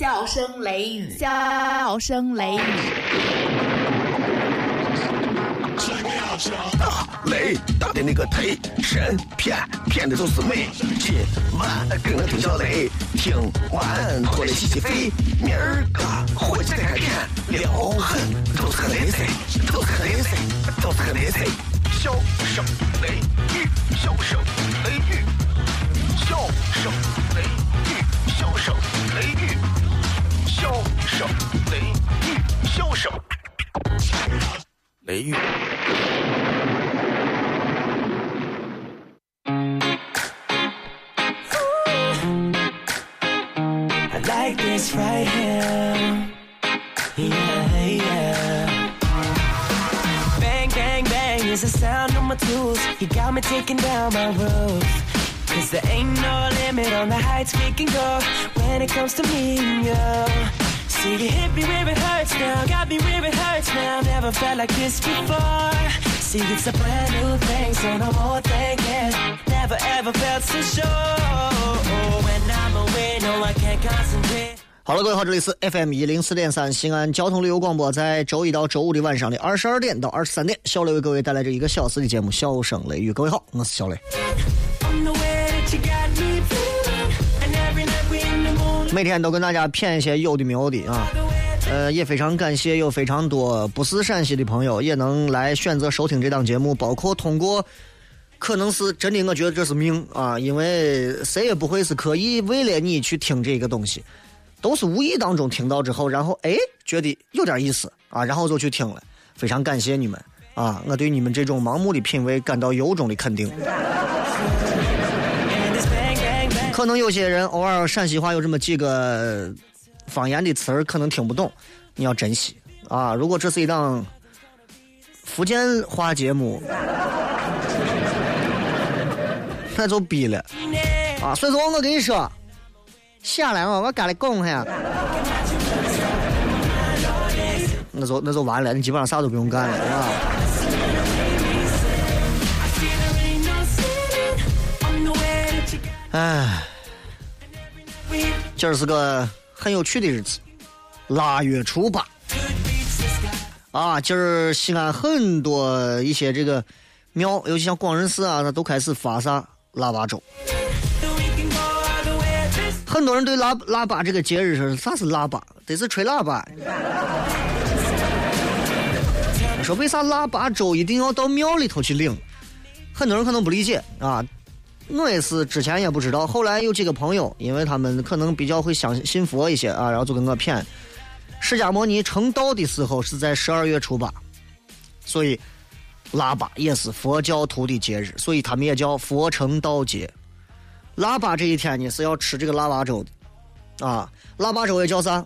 笑声雷雨，笑声雷雨。大雷大的那个忒神骗骗的都是美。今晚跟我听小雷，听完过来洗洗肺。明儿个火气再开片，撩狠都是个雷菜，都是个雷菜，都是个雷菜。笑声雷雨，笑声雷雨，笑声雷雨，笑声雷雨，笑声雷雨，笑声雷雨。I like this right here. Yeah, yeah. Bang, bang, bang is the sound of my tools. You got me taking down my roof. Cause there ain't no limit on the heights we can go when it comes to me and you. See, you hit me where it hurts now, got me where it hurts now. Never felt like this before. See, it's a brand new thing, so no more thinking. Never ever felt so sure. When I'm away, no, I can't concentrate. 好了，各位好，这里是 FM 一零四点三西安交通旅游广播，在周一到周五的晚上的二十二点到二十三点，小雷为各位带来这一个小时的节目《笑声雷雨》。各位好，我是小雷。每天都跟大家骗一些有的没有的啊。呃，也非常感谢有非常多不是陕西的朋友也能来选择收听这档节目，包括通过，可能是真的，我觉得这是命啊，因为谁也不会是刻意为了你去听这个东西，都是无意当中听到之后，然后哎觉得有点意思啊，然后就去听了，非常感谢你们啊，我对你们这种盲目的品味感到由衷的肯定。可能有些人偶尔陕西话有这么几个方言的词儿，可能听不懂，你要珍惜啊！如果这是一档福建话节目，那就逼了啊！所以说我跟你说，下来啊，我跟你讲呀，那就那就完了，你基本上啥都不用干了，是吧？哎今儿是个很有趣的日子，腊月初八啊！今儿西安很多一些这个庙，尤其像广仁寺啊，它都开始发啥腊八粥。很多人对腊腊八这个节日说啥是腊八，得是吹喇叭。说为啥腊八粥一定要到庙里头去领？很多人可能不理解啊。我也是之前也不知道，后来有几个朋友，因为他们可能比较会相信佛一些啊，然后就跟我骗，释迦牟尼成道的时候是在十二月初八，所以腊八也是佛教徒的节日，所以他们也叫佛成道节。腊八这一天呢是要吃这个腊八粥的，啊，腊八粥也叫啥？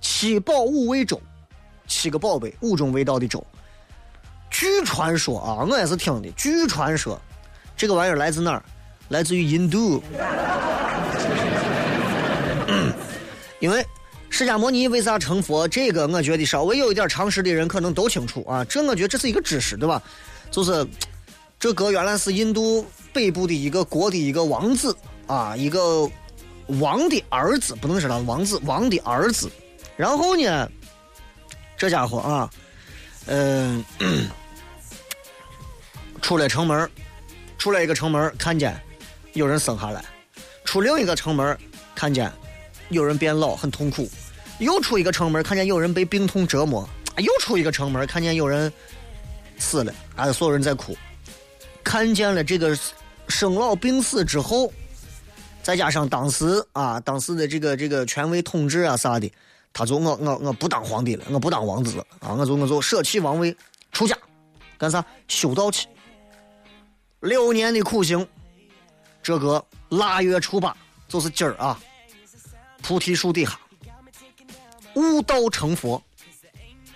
七宝五味粥，七个宝贝，五种味道的粥。据传说啊，我也是听的。据传说，这个玩意儿来自哪儿？来自于印度。因为释迦牟尼为啥成佛？这个我觉得稍微有一点常识的人可能都清楚啊。这我觉得这是一个知识，对吧？就是这个原来是印度北部的一个国的一个王子啊，一个王的儿子，不能说他王子，王的儿子。然后呢，这家伙啊，嗯、出了城门，出来一个城门，看见有人生下来；出另一个城门，看见有人变老，很痛苦；又出一个城门，看见有人被病痛折磨；又出一个城门，看见有人死了，啊，所有人在哭。看见了这个生老病死之后，再加上当时啊，当时的这个这个权威统治啊啥的，他就我我我不当皇帝了，我不当王子啊，我就我就舍弃王位，出家，干啥？修道去。六年的苦行，这个腊月初八就是今儿啊，菩提树底下悟道成佛，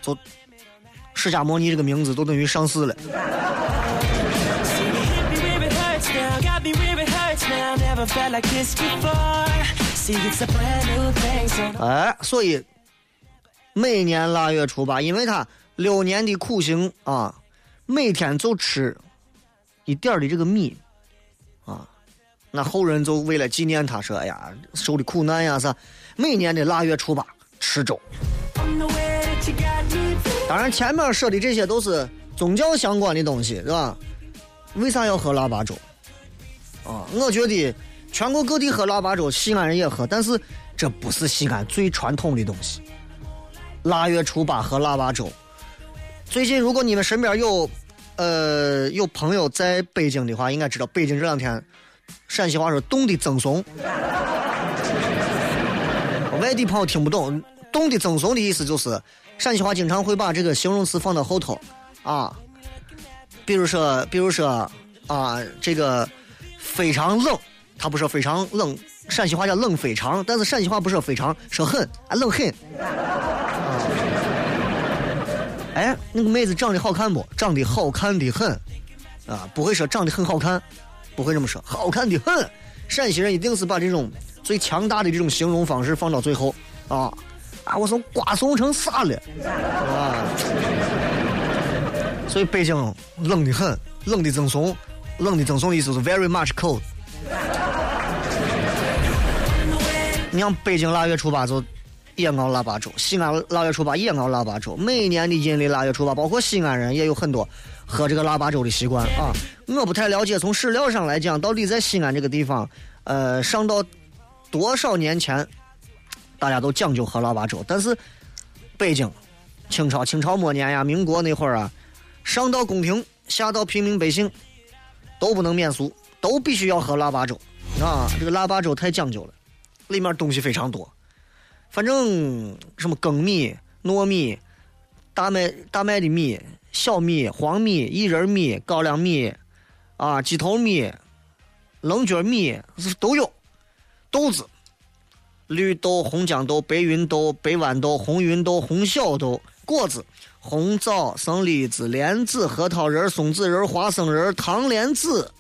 就释迦摩尼这个名字都等于上市了。哎，所以每年腊月初八，因为他六年的苦行啊，每天就吃。一点儿的这个米啊，那后人就为了纪念他说，哎呀，受的苦难呀啥，每年的腊月初八吃粥。当然，前面说的这些都是宗教相关的东西，是吧？为啥要喝腊八粥？啊，我觉得全国各地喝腊八粥，西安人也喝，但是这不是西安最传统的东西。腊月初八喝腊八粥。最近，如果你们身边有，呃，有朋友在北京的话，应该知道北京这两天，陕西话说冻的赠怂。外地朋友听不懂，冻的赠怂的意思就是，陕西话经常会把这个形容词放到后头，啊，比如说，比如说，啊，这个非常冷，他不说非常冷，陕西话叫冷非常，但是陕西话不说非常，说很啊冷很。哎，那个妹子长得好看不？长得好看的很，啊，不会说长得很好看，不会这么说，好看的很。陕西人一定是把这种最强大的这种形容方式放到最后，啊啊，我从瓜怂成啥了？啊，所以北京冷的很，冷的赠送，冷的赠送的意思是 very much cold。你像北京腊月初八就。也熬腊八粥，西安腊月初八也熬腊八粥。每年的阴历腊月初八，包括西安人也有很多喝这个腊八粥的习惯啊。我不太了解，从史料上来讲，到底在西安这个地方，呃，上到多少年前，大家都讲究喝腊八粥。但是北京，清朝清朝末年呀，民国那会儿啊，上到宫廷，下到平民百姓，都不能免俗，都必须要喝腊八粥啊。这个腊八粥太讲究了，里面东西非常多。反正什么粳米、糯米、大麦、大麦的米、小米、黄米、薏仁米、高粱米，啊，鸡头米、棱角米都有。豆子，绿豆、红豇豆、白芸豆、白豌豆、红芸豆、红小豆。果子，红枣、生栗子、莲子、核桃仁、松子仁、花生仁、糖莲子，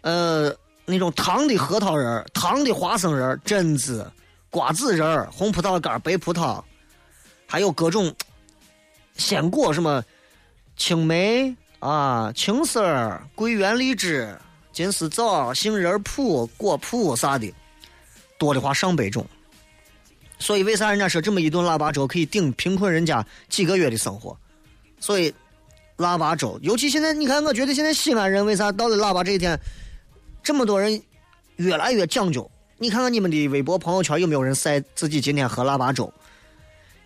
呃，那种糖的核桃仁、糖的花生仁、榛子。瓜子仁儿、红葡萄干、白葡萄，还有各种鲜果，什么青梅啊、青丝儿、桂圆、荔枝、金丝枣、杏仁脯、果脯啥的，多的话上百种。所以为啥人家说这么一顿腊八粥可以顶贫困人家几个月的生活？所以腊八粥，尤其现在你看，我觉得现在西安人为啥到了腊八这一天，这么多人越来越讲究。你看看你们的微博朋友圈有没有人晒自己今天喝腊八粥？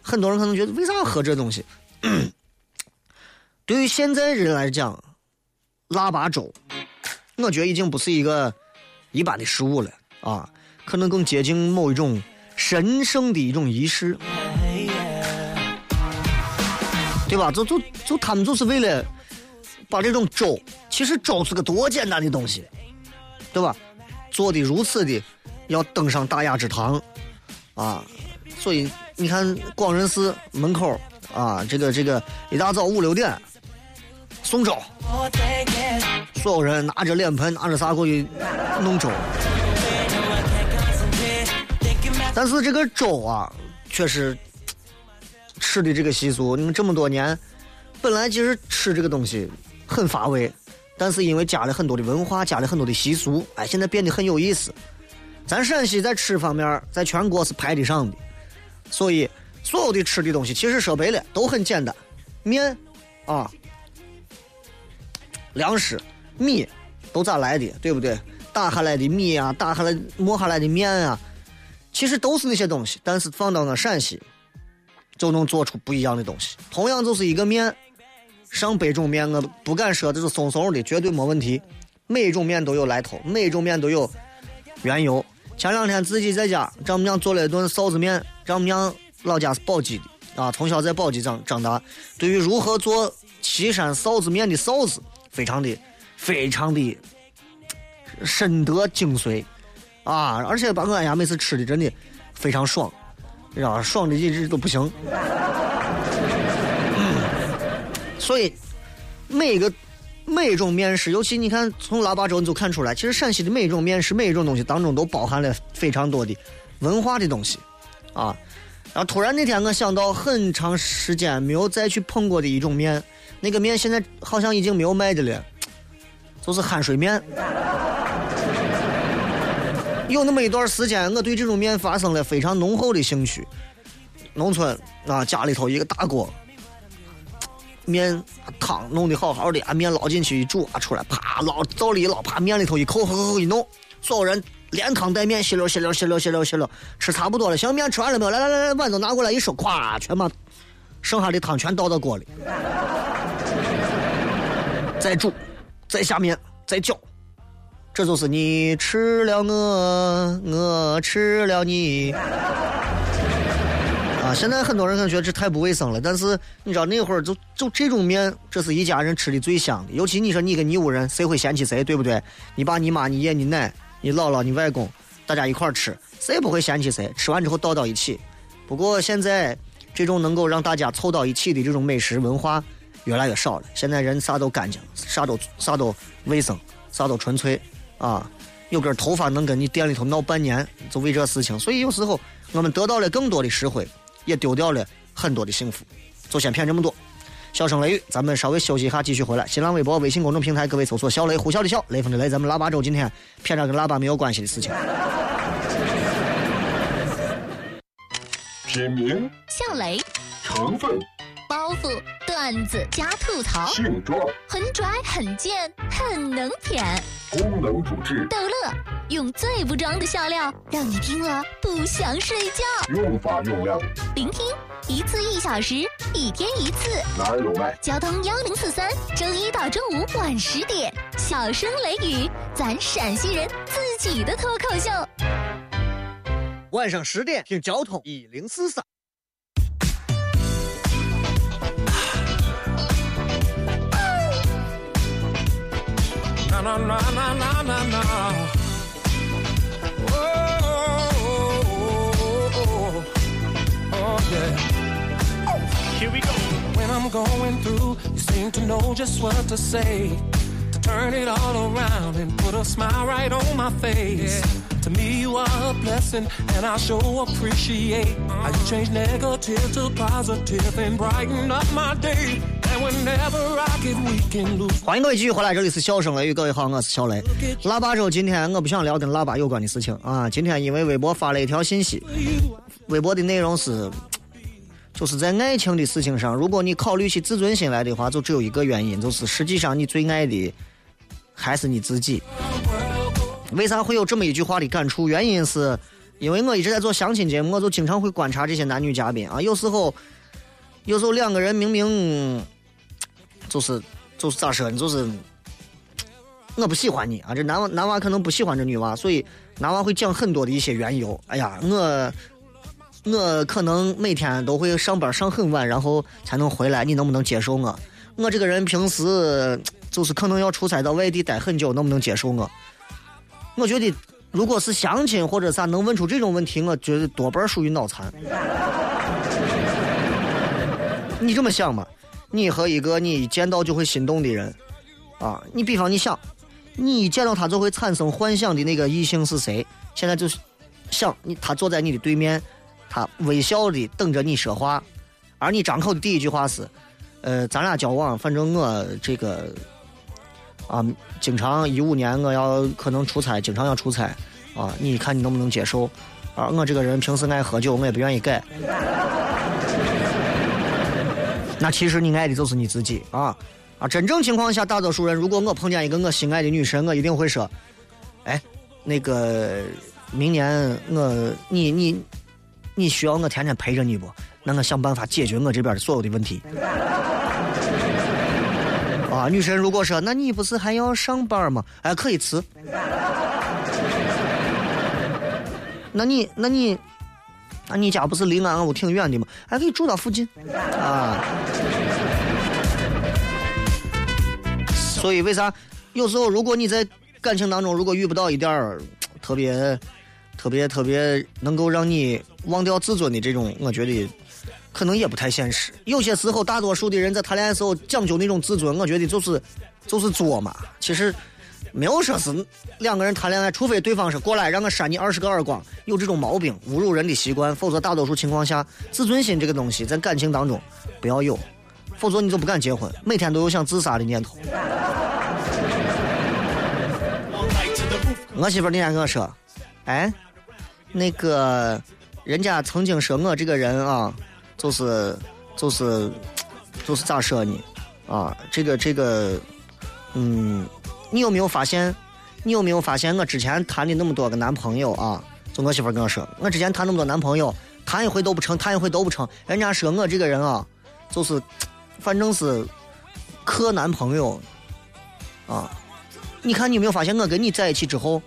很多人可能觉得为啥要喝这东西？对于现在人来讲，腊八粥，我觉得已经不是一个一般的食物了啊，可能更接近某一种神圣的一种仪式，对吧？就就就他们就是为了把这种粥，其实粥是个多简单的东西，对吧？做的如此的。要登上大雅之堂，啊，所以你看广仁寺门口啊，这个这个一大早五六点送粥，所有人拿着脸盆拿着啥过去弄粥。但是这个粥啊，确实吃的这个习俗，你们这么多年，本来其实吃这个东西很乏味，但是因为加了很多的文化，加了很多的习俗，哎，现在变得很有意思。咱陕西在吃方面，在全国是排得上的，所以所有的吃的东西，其实说白了都很简单，面啊，粮食米都咋来的，对不对？打下来的米啊，打下来磨下来的面啊，其实都是那些东西，但是放到我陕西，就能做出不一样的东西。同样就是一个面，上百种面，我不敢说这是松松的，绝对没问题。每一种面都有来头，每一种面都有缘由。前两天自己在家，丈母娘做了一顿臊子面。丈母娘老家是宝鸡的啊，从小在宝鸡长长大，对于如何做岐山臊子面的臊子，非常的非常的深得精髓啊！而且把我家每次吃的真的非常爽，知道吧？爽的一直都不行。所以每个。每一种面食，尤其你看从腊八粥你就看出来，其实陕西的每一种面食，每一种东西当中都包含了非常多的文化的东西，啊。然后突然那天我想到很长时间没有再去碰过的一种面，那个面现在好像已经没有卖的了，就是酣水面。有那么一段时间，我对这种面发生了非常浓厚的兴趣。农村啊，家里头一个大锅，面汤弄得好好的，啊面捞进去一煮啊出来，啪捞灶里一捞，啪面里头一扣，呵呵呵一弄，所有人连汤带面，吸溜吸溜吸溜吸溜吸溜，吃差不多了，行，面吃完了没有？来来来来，碗都拿过来一收，咵，全把剩下的汤全倒到锅里，再煮，再下面，再搅。这就是你吃了我，我吃了你。现在很多人可能觉得这太不卫生了，但是你知道那会儿就就这种面，这是一家人吃的最香的。尤其你说你跟你屋人，谁会嫌弃谁，对不对？你爸、你妈、你爷、你奶、你姥姥、你外公，大家一块儿吃，谁也不会嫌弃谁。吃完之后倒到一起。不过现在这种能够让大家凑到一起的这种美食文化越来越少了。现在人啥都干净，啥都啥都卫生，啥都纯粹啊。有根头发能跟你店里头闹半年，就为这事情。所以有时候我们得到了更多的实惠。也丢掉了很多的幸福，就先骗这么多。笑声雷雨，咱们稍微休息一下，继续回来。新浪微博、微信公众平台，各位搜索“小雷”，呼啸的笑，雷锋的雷。咱们腊八粥今天骗着跟腊八没有关系的事情。品名：笑雷。成分。包袱、段子加吐槽，性状很拽、很贱、很能舔。功能主治：逗乐，用最不装的笑料，让你听了不想睡觉。用法用量：聆听一次一小时，一天一次。哪有卖？交通幺零四三，周一到周五晚十点，小声雷雨，咱陕西人自己的脱口秀。晚上十点听交通一零四三。Na na na na na na. Oh oh, oh, oh, oh, oh, yeah. Here we go. When I'm going through, you seem to know just what to say. To turn it all around and put a smile right on my face. Yeah. To me, you are a blessing, and I sure appreciate uh-huh. how you change negative to positive and brighten up my day. 欢迎各位继续回来，这里是笑声雷雨，各位好，我是小雷。腊八粥，今天我不想聊跟腊八有关的事情啊。今天因为微博发了一条信息，微博的内容是，就是在爱情的事情上，如果你考虑起自尊心来的话，就只有一个原因，就是实际上你最爱的还是你自己。为啥会有这么一句话的感触？原因是因为我一直在做相亲节目，我就经常会观察这些男女嘉宾啊，有时候，有时候两个人明明。就是就是咋说呢？就是我不喜欢你啊！这男娃男娃可能不喜欢这女娃，所以男娃会讲很多的一些缘由。哎呀，我我可能每天都会上班上很晚，然后才能回来。你能不能接受我？我这个人平时就是可能要出差到外地待很久，能不能接受我？我觉得，如果是相亲或者啥能问出这种问题，我觉得多半属于脑残。你这么想吗？你和一个你一见到就会心动的人，啊，你比方你想，你一见到他就会产生幻想的那个异性是谁？现在就是想你，他坐在你的对面，他微笑的等着你说话，而你张口的第一句话是，呃，咱俩交往，反正我这个啊，经常一五年我要可能出差，经常要出差，啊，你看你能不能接受？啊，我这个人平时爱喝酒，我也不愿意改。那其实你爱的就是你自己啊啊！真正情况下，大多数人，如果我碰见一个我心爱的女神，我一定会说：“哎，那个明年我你你你需要我天天陪着你不？那我想办法解决我这边的所有的问题。”啊，女神如果说：“那你不是还要上班吗？哎，可以辞。”那你那你。那你家不是离俺屋挺远的吗？还可以住到附近啊。所以为啥有时候如果你在感情当中如果遇不到一点儿特别特别特别能够让你忘掉自尊的这种，我觉得可能也不太现实。有些时候，大多数的人在谈恋爱时候讲究那种自尊，我觉得就是就是作嘛。其实。没有说是两个人谈恋爱，除非对方是过来让我扇你二十个耳光，有这种毛病侮辱人的习惯，否则大多数情况下，自尊心这个东西在感情当中不要有，否则你就不敢结婚，每天都有想自杀的念头。我媳妇那天跟我说：“哎，那个人家曾经说我这个人啊，就是就是就是咋说呢？啊，这个这个，嗯，你有没有发现？你有没有发现我之前谈的那么多个男朋友啊？就我媳妇跟我说，我之前谈那么多男朋友，谈一回都不成，谈一回都不成。人家说我这个人啊，就是反正是克男朋友啊。你看你有没有发现，我跟你在一起之后，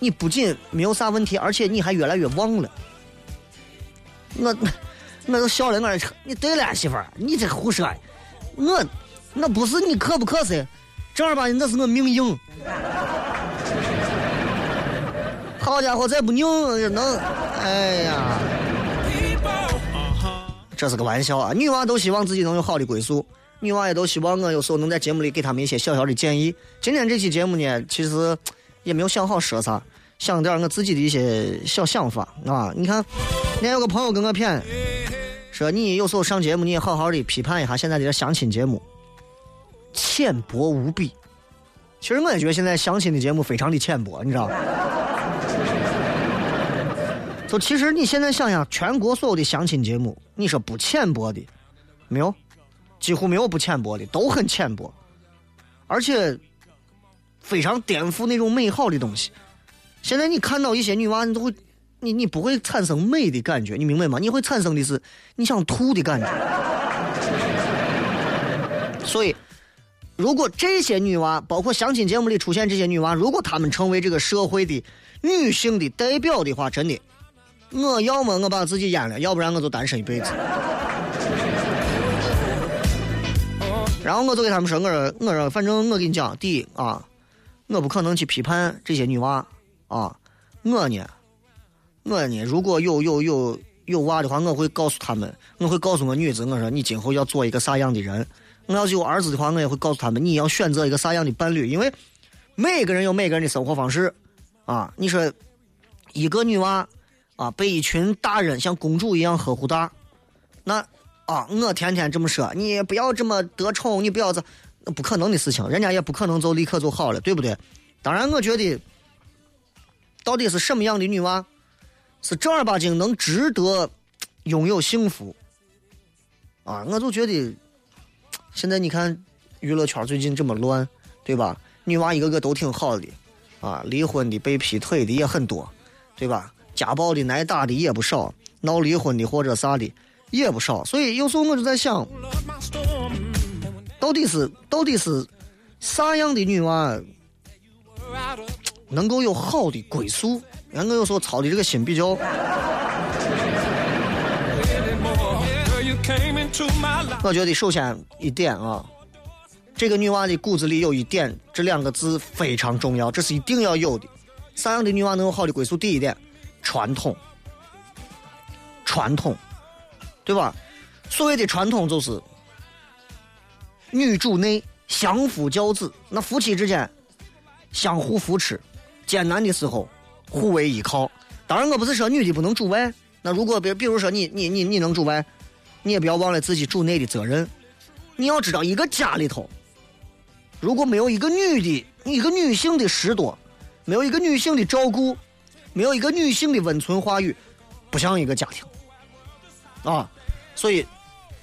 你不仅没有啥问题，而且你还越来越旺了。我我都笑了，我说你对了，媳妇儿，你这胡说。我那不是你克不克噻，正儿八经那是我命硬。好家伙，再不拧也能，哎呀，这是个玩笑啊！女娃都希望自己能有好的归宿，女娃也都希望我有时候能在节目里给他们一些小小的建议。今天这期节目呢，其实也没有想好说啥，想点我自己的一些小想法啊。你看，那有个朋友跟我谝，说你有时候上节目，你也好好的批判一下现在的相亲节目，浅薄无比。其实我也觉得现在相亲的节目非常的浅薄，你知道吗？就其实你现在想想，全国所有的相亲节目，你说不浅薄的，没有，几乎没有不浅薄的，都很浅薄，而且非常颠覆那种美好的东西。现在你看到一些女娃，你都会，你你不会产生美的感觉，你明白吗？你会产生的是你想吐的感觉。所以，如果这些女娃，包括相亲节目里出现这些女娃，如果她们成为这个社会的女性的代表的话，真的。我要么我把自己阉了，要不然我就单身一辈子。然后我就给他们说，我说我说，反正我跟你讲，第一啊，我不可能去批判这些女娃啊。我呢，我呢，如果有有有有娃的话，我会告诉他们，我会告诉我女子，我说你今后要做一个啥样的人。我要是有儿子的话，我也会告诉他们，你要选择一个啥样的伴侣，因为每个人有每个人的生活方式啊。你说一个女娃。啊，被一群大人像公主一样呵护大，那啊，我天天这么说，你不要这么得宠，你不要这，那不可能的事情，人家也不可能就立刻就好了，对不对？当然，我觉得，到底是什么样的女娃，是正儿八经能值得拥有幸福？啊，我就觉得，现在你看娱乐圈最近这么乱，对吧？女娃一个个都挺好的，啊，离婚的、被劈腿的也很多，对吧？家暴的、挨打的也不少，闹离婚的或者啥的也不少，所以有时候我就在想，到底是到底是啥样的女娃能够有好的归宿？俺我有时候操的这个心比较，我觉得首先一点啊，这个女娃的骨子里有一点，这两个字非常重要，这是一定要有的。啥样的女娃能有好的归宿？第一点。传统，传统，对吧？所谓的传统就是女主内相夫教子，那夫妻之间相互扶持，艰难的时候互为依靠。当然，我不是说女的不能主外。那如果比比如说你你你你能主外，你也不要忘了自己主内的责任。你要知道，一个家里头如果没有一个女的，一个女性的拾掇，没有一个女性的照顾。没有一个女性的温存话语，不像一个家庭啊！所以，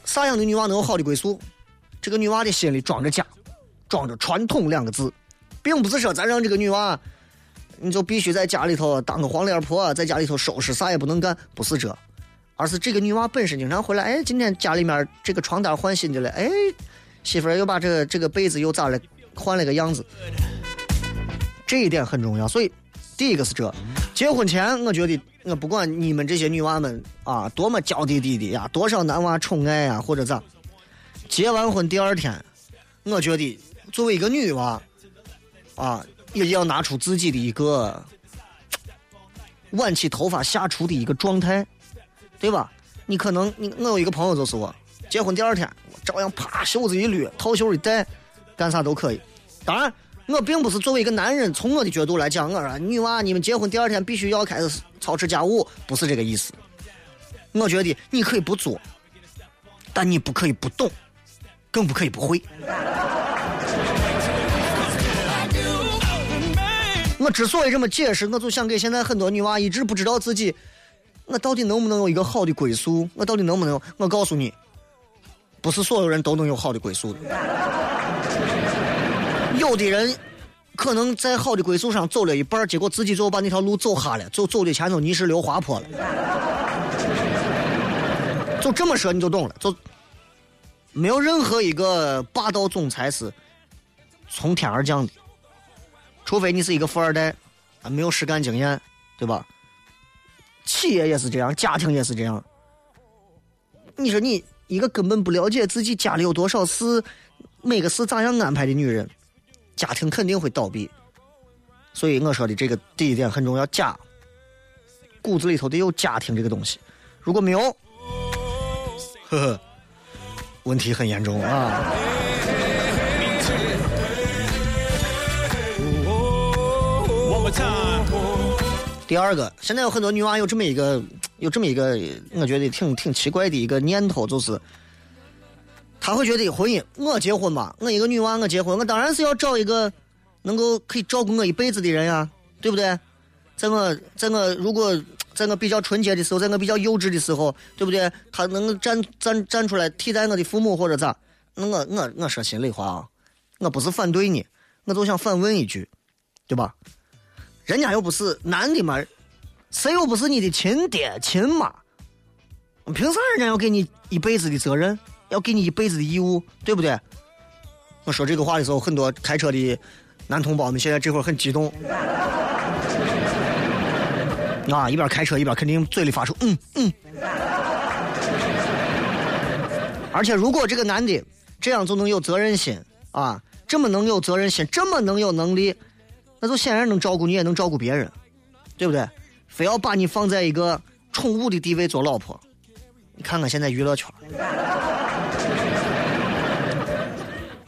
啥样的女娃能有好的归宿？这个女娃的心里装着家，装着传统两个字，并不是说咱让这个女娃，你就必须在家里头当个黄脸婆，在家里头收拾啥也不能干，不是这，而是这个女娃本身经常回来，哎，今天家里面这个床单换新的了，哎，媳妇又把这个这个被子又咋了，换了个样子，这一点很重要。所以，第一个是这。结婚前，我觉得我不管你们这些女娃们啊，多么娇滴滴的呀，多少男娃宠爱呀，或者咋，结完婚第二天，我觉得作为一个女娃，啊，也要拿出自己的一个挽起头发下厨的一个状态，对吧？你可能你我有一个朋友就是我，结婚第二天我，照样啪袖子一捋，套袖一戴，干啥都可以。当然。我并不是作为一个男人，从我的角度来讲，我说女娃你们结婚第二天必须要开始操持家务，不是这个意思。我觉得你可以不做，但你不可以不懂，更不可以不会。我之所以这么解释，我就想给现在很多女娃一直不知道自己，我到底能不能有一个好的归宿？我到底能不能？我告诉你，不是所有人都能有好的归宿的。有的人可能在好的归宿上走了一半，结果自己最后把那条路走哈了，走走的前头泥石流滑坡了。就这么说你就懂了，就没有任何一个霸道总裁是从天而降的，除非你是一个富二代，啊，没有实干经验，对吧？企业也是这样，家庭也是这样。你说你一个根本不了解自己家里有多少事，每个事咋样安排的女人，家庭肯定会倒闭。所以我说的这个第一点很重要，家骨子里头得有家庭这个东西，如果没有，呵呵，问题很严重啊。One more time. 第二个，现在有很多女娃有这么一个，有这么一个，我觉得挺挺奇怪的一个念头，就是她会觉得婚姻，我结婚嘛，我一个女娃，我结婚，我当然是要找一个能够可以照顾我一辈子的人呀，对不对？在我在我如果在我比较纯洁的时候，在我比较幼稚的时候，对不对？他能站站站出来替代我的父母或者咋？那我我我说心里话啊，我不是反对你，我就想反问一句，对吧？人家又不是男的嘛，谁又不是你的亲爹亲妈？凭啥人家要给你一辈子的责任，要给你一辈子的义务，对不对？我说这个话的时候，很多开车的男同胞们现在这会儿很激动，啊，一边开车一边肯定嘴里发出嗯嗯。而且如果这个男的这样就能有责任心啊，这么能有责任心，这么能有能力，那就显然能照顾你，也能照顾别人，对不对？非要把你放在一个宠物的地位做老婆，你看看现在娱乐圈，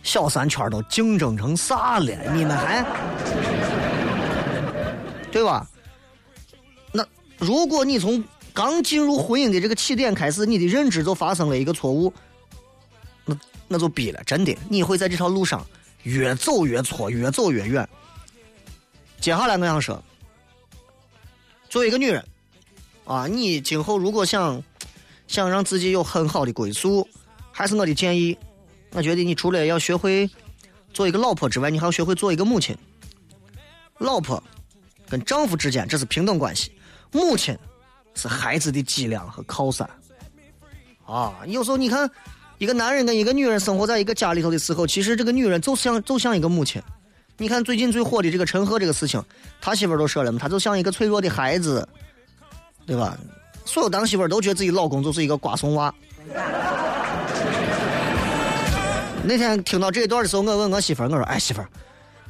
小三圈都竞争成啥了？你们还对吧？那如果你从刚进入婚姻的这个起点开始，你的认知就发生了一个错误，那那就逼了，真的，你会在这条路上越走越错，越走越远。接下来我想说，作为一个女人，啊，你今后如果想想让自己有很好的归宿，还是我的建议，我觉得你除了要学会做一个老婆之外，你还要学会做一个母亲。老婆跟丈夫之间这是平等关系，母亲是孩子的脊梁和靠山。啊，有时候你看，一个男人跟一个女人生活在一个家里头的时候，其实这个女人就像就像一个母亲。你看最近最火的这个陈赫这个事情，他媳妇儿都说了嘛，他就像一个脆弱的孩子，对吧？所有当媳妇儿都觉得自己老公就是一个瓜怂娃。那天听到这一段的时候，我问我媳妇儿，我说：“哎，媳妇儿，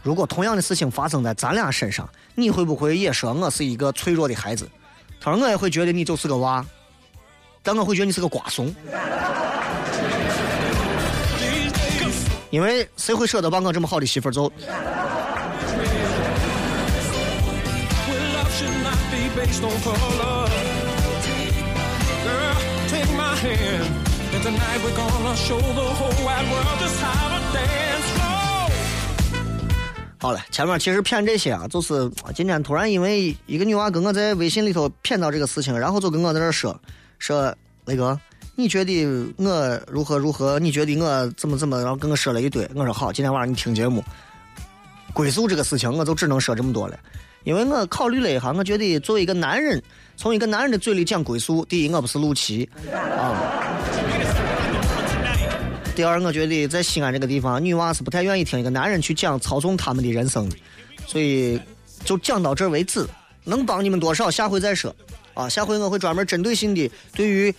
如果同样的事情发生在咱俩身上，你会不会也说我是一个脆弱的孩子？”她说：“我也会觉得你就是个娃，但我会觉得你是个瓜怂。”因为谁会舍得把我这么好的媳妇儿走.好了，前面其实骗这些啊，就是今天突然因为一个女娃跟我在微信里头骗到这个事情，然后就跟我在这儿说说雷哥，你觉得我如何如何？你觉得我怎么怎么？然后跟我说了一堆。我说好，今天晚上你听节目。归宿这个事情，我就只能说这么多了，因为我考虑了一下，我觉得作为一个男人，从一个男人的嘴里讲归宿，第一，我不是陆琪啊。第二，我觉得在西安这个地方，女娃是不太愿意听一个男人去讲操纵他们的人生的，所以就讲到这儿为止。能帮你们多少，下回再说。啊，下回我会专门针对性的对于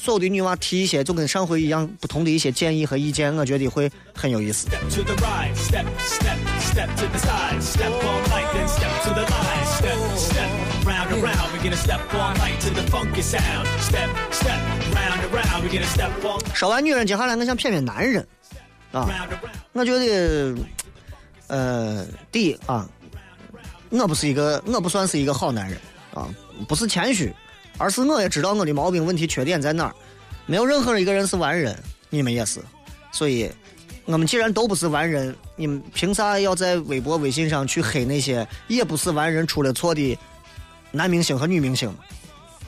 所有的女娃提一些，就跟上回一样不同的一些建议和意见，我觉得会很有意思。Step to the right, step, step, step to the side, step all night, then step to the line, step, step, round and round. We're gonna step all night to the funky sound, step, step, round and round. We're gonna step all 说完女人，接下来我想骗骗男人啊。我觉得，呃，第一啊，我不是一个，我不算是一个好男人啊，不是谦虚，而是我也知道我的毛病、问题、缺点在哪儿。没有任何一个人是完人，你们也是，所以我们既然都不是完人，你们凭啥要在微博、微信上去黑那些也不是完人出了错的男明星和女明星？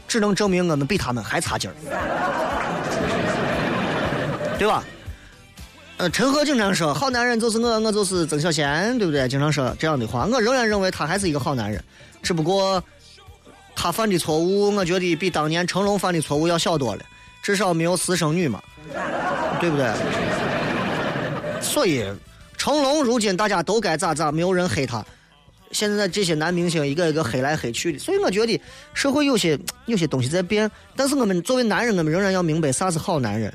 只能证明我们比他们还差劲儿，对吧？呃，陈赫经常说好男人就是我，我就是曾小贤，对不对？经常说这样的话，我仍然认为他还是一个好男人，只不过他犯的错误，我觉得比当年成龙犯的错误要小多了，至少没有私生女嘛，对不对？所以成龙如今大家都该咋咋，没有人黑他。现在这些男明星一个一个黑来黑去的，所以我觉得社会有些有些东西在变，但是我们作为男人，我们仍然要明白啥是好男人。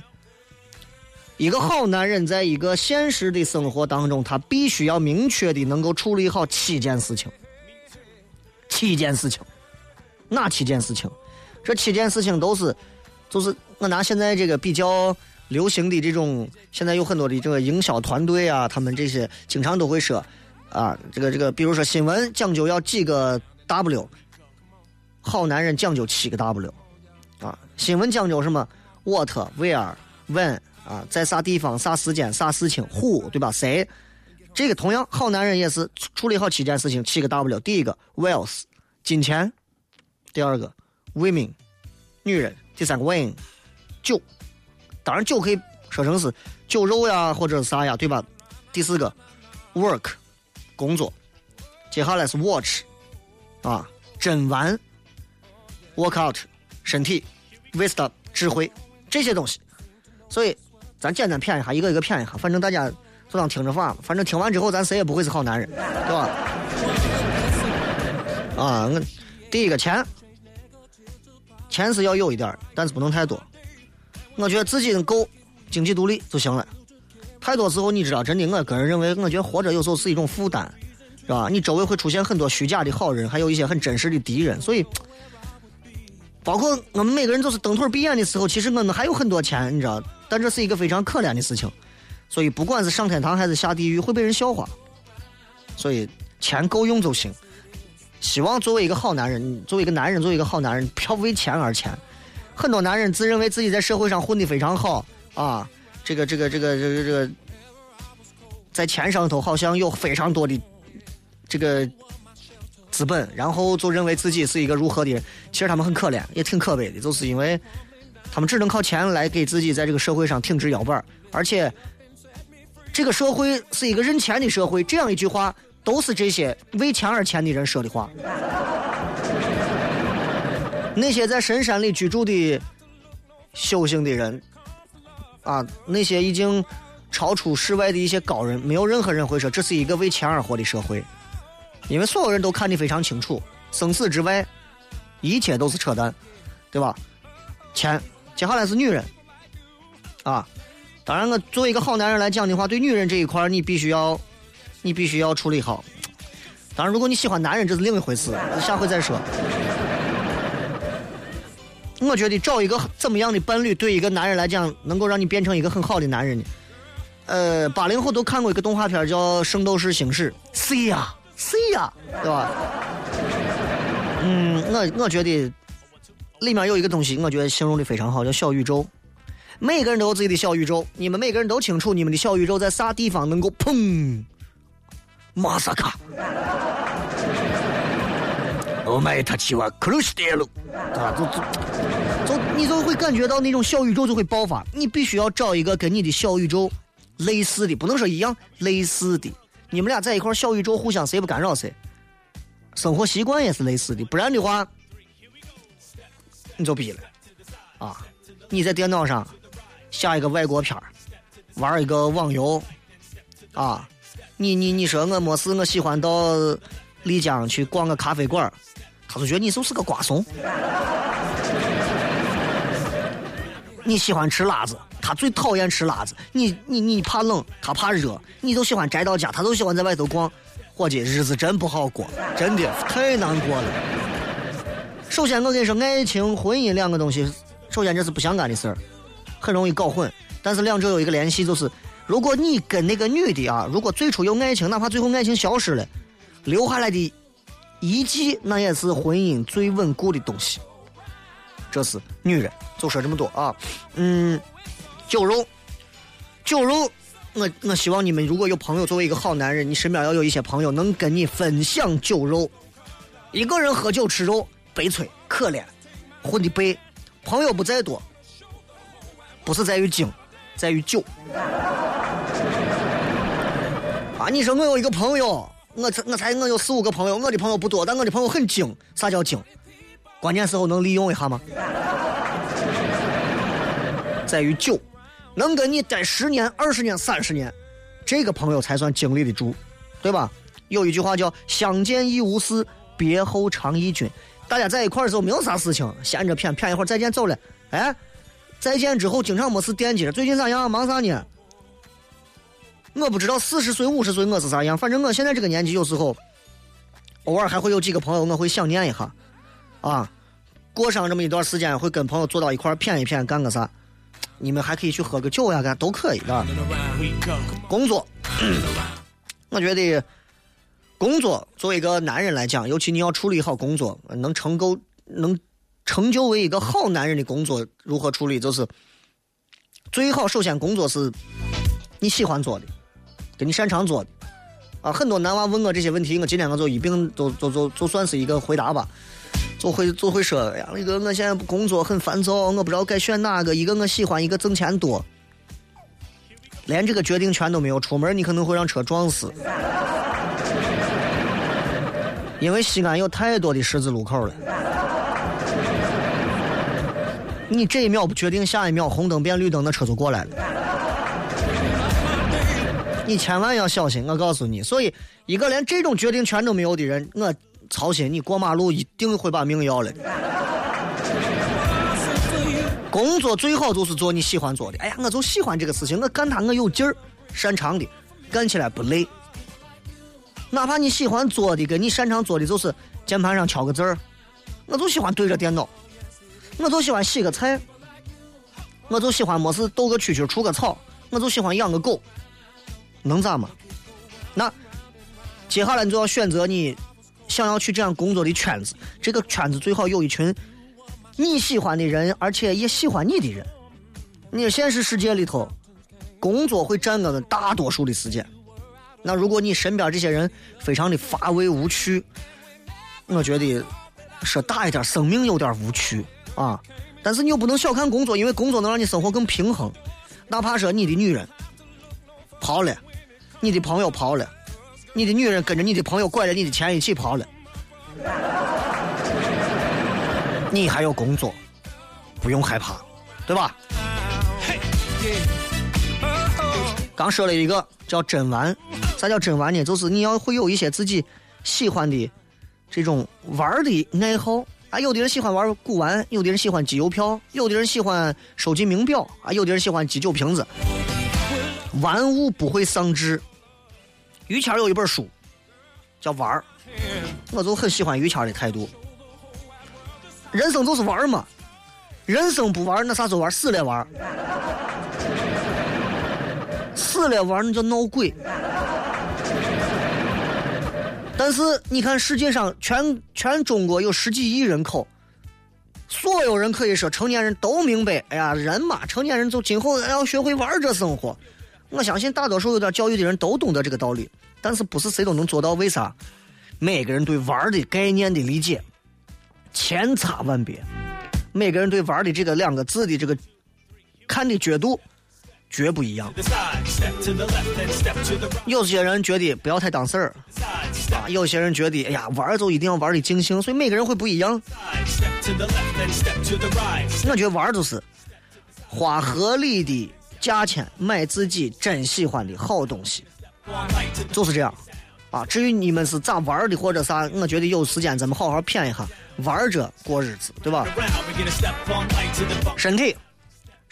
一个好男人，在一个现实的生活当中，他必须要明确的能够处理好七件事情。七件事情，哪七件事情？这七件事情都是，就是我拿现在这个比较流行的这种，现在有很多的这个营销团队啊，他们这些经常都会说。啊，这个这个，比如说新闻讲究要几个 W，好男人讲究七个 W，啊，新闻讲究什么？What, Where, When，啊，在啥地方、啥时间、啥事情，Who，对吧？谁？这个同样，好男人也是处理好七件事情，七个 W。第一个 Wealth，金钱；第二个 Women，女人；第三个 Wine，酒。当然，酒可以说成是酒肉呀，或者是啥呀，对吧？第四个 Work。工作，接下来是 watch，啊，真玩，workout，身体，wisdom，智慧，这些东西。所以，咱简单谝一下，一个一个谝一下，反正大家就当听着话反正听完之后，咱谁也不会是好男人，对吧？啊，我第一个钱，钱是要有一点但是不能太多。我觉得自己能够经济独立就行了。太多时候，你知道，真的，我个人认为，我觉得活着有时候是一种负担，是吧？你周围会出现很多虚假的好人，还有一些很真实的敌人，所以，包括我们每个人都是蹬腿闭眼的时候，其实我们还有很多钱，你知道，但这是一个非常可怜的事情。所以，不管是上天堂还是下地狱，会被人笑话。所以，钱够用就行。希望作为一个好男人，作为一个男人，作为一个好男人，不要为钱而钱。很多男人自认为自己在社会上混得非常好啊。这个这个这个这个这个，在钱上头好像有非常多的这个资本，然后就认为自己是一个如何的。其实他们很可怜，也挺可悲的，就是因为他们只能靠钱来给自己在这个社会上挺直腰板而且这个社会是一个认钱的社会。这样一句话，都是这些为钱而钱的人说的话。那些在深山里居住的修行的人。啊，那些已经超出世外的一些高人，没有任何人会说这是一个为钱而活的社会，因为所有人都看得非常清楚，生死之外，一切都是扯淡，对吧？钱，接下来是女人，啊，当然我作为一个好男人来讲的话，对女人这一块你必须要，你必须要处理好。当然，如果你喜欢男人，这是另一回事，下回再说。我觉得找一个怎么样的伴侣，对一个男人来讲，能够让你变成一个很好的男人呢？呃，八零后都看过一个动画片叫《圣斗士星矢》，C 呀，C 呀，对吧？嗯，我我觉得里面有一个东西，我觉得形容的非常好，叫小宇宙。每个人都有自己的小宇宙，你们每个人都清楚你们的小宇宙在啥地方能够砰，马萨卡。Oh my，他起哇，克鲁斯德鲁，啊，就就就，你就会感觉到那种小宇宙就会爆发。你必须要找一个跟你的小宇宙类似的，不能说一样，类似的。你们俩在一块小宇宙互相谁不干扰谁，生活习惯也是类似的，不然的话，你就逼了。啊，你在电脑上下一个外国片玩一个网游，啊，你你你说我没事，我喜欢到丽江去逛个咖啡馆。他就觉得你就是个瓜怂。你喜欢吃辣子，他最讨厌吃辣子。你你你怕冷，他怕热。你就喜欢宅到家，他就喜欢在外头逛。伙计，日子真不好过，真的太难过了。首先，我跟你说，爱情、婚姻两个东西，首先这是不相干的事儿，很容易搞混。但是两者有一个联系，就是如果你跟那个女的啊，如果最初有爱情，哪怕最后爱情消失了，留下来的。遗迹那也是婚姻最稳固的东西。这是女人，就说这么多啊。嗯，酒肉，酒肉，我我希望你们如果有朋友，作为一个好男人，你身边要有一些朋友能跟你分享酒肉。一个人喝酒吃肉，悲催可怜，混的背。朋友不在多，不是在于精，在于酒。啊，你说我有一个朋友，我才我才我有四五个朋友，我的朋友不多，但我的朋友很精。啥叫精？关键时候能利用一下吗？在于酒，能跟你待十年、二十年、三十年，这个朋友才算经历得住，对吧？有一句话叫“相见亦无事，别后常忆君”。大家在一块的时候没有啥事情，闲着谝谝一会儿，再见走了。哎，再见之后经常没事惦记着，最近咋样？忙啥呢？我不知道四十岁、五十岁我是啥样，反正我现在这个年纪，有时候偶尔还会有几个朋友，我会想念一下。啊，过上这么一段时间，会跟朋友坐到一块儿谝一谝，干个啥？你们还可以去喝个酒呀，干都可以的。工作，我觉得工作作为一个男人来讲，尤其你要处理好工作，能成够能成就为一个好男人的工作，如何处理？就是最好首先工作是你喜欢做的，跟你擅长做的。啊，很多男娃问我这些问题，我今天我就一并就就就就算是一个回答吧。就会就会说呀，那个我现在工作很烦躁，我不知道该选哪个，一个我喜欢，一个挣钱多，连这个决定权都没有，出门你可能会让车撞死，因为西安有太多的十字路口了，你这一秒不决定，下一秒红灯变绿灯，那车就过来了，你千万要小心，我告诉你，所以一个连这种决定权都没有的人，我。操心，你过马路一定会把命要了。工作最好就是做你喜欢做的。哎呀，我就喜欢这个事情，我干它我有劲儿，擅长的，干起来不累。哪怕你喜欢做的跟你擅长做的就是键盘上敲个字儿，我就喜欢对着电脑，我就喜欢洗个菜，我就喜欢没事逗个蛐蛐除个草，我就喜欢养个狗，能咋嘛？那接下来你就要选择你。想要去这样工作的圈子，这个圈子最好有一群你喜欢的人，而且也喜欢你的人。你现实世界里头，工作会占个大多数的时间。那如果你身边这些人非常的乏味无趣，我觉得说大一点，生命有点无趣啊。但是你又不能小看工作，因为工作能让你生活更平衡。哪怕说你的女人跑了，你的朋友跑了。你的女人跟着你的朋友拐着你的钱一起跑了，你还有工作，不用害怕，对吧？刚说了一个叫真玩，啥叫真玩呢？就是你要会有一些自己喜欢的这种玩的爱好啊。有的人喜欢玩古玩，有的人喜欢集邮票，有的人喜欢收集名表啊，有的人喜欢集酒瓶子。玩物不会丧志。于谦有一本书，叫玩儿，我就很喜欢于谦的态度。人生就是玩嘛，人生不玩那啥时候玩死了玩，死了玩那叫闹鬼。但是你看世界上全全中国有十几亿人口，所有人可以说成年人都明白，哎呀人嘛，成年人就今后要学会玩这生活。我相信大多数有点教育的人都懂得这个道理，但是不是谁都能做到？为啥？每个人对玩的概念的理解千差万别，每个人对玩的这个两个字的这个看的角度绝不一样。有些人觉得不要太当事儿啊，有些人觉得哎呀玩就一定要玩的尽兴，所以每个人会不一样。我觉得玩就是花合理的。价钱买自己真喜欢的好东西，就是这样，啊！至于你们是咋玩的或者啥，我觉得有时间咱们好好谝一下，玩着过日子，对吧？身体，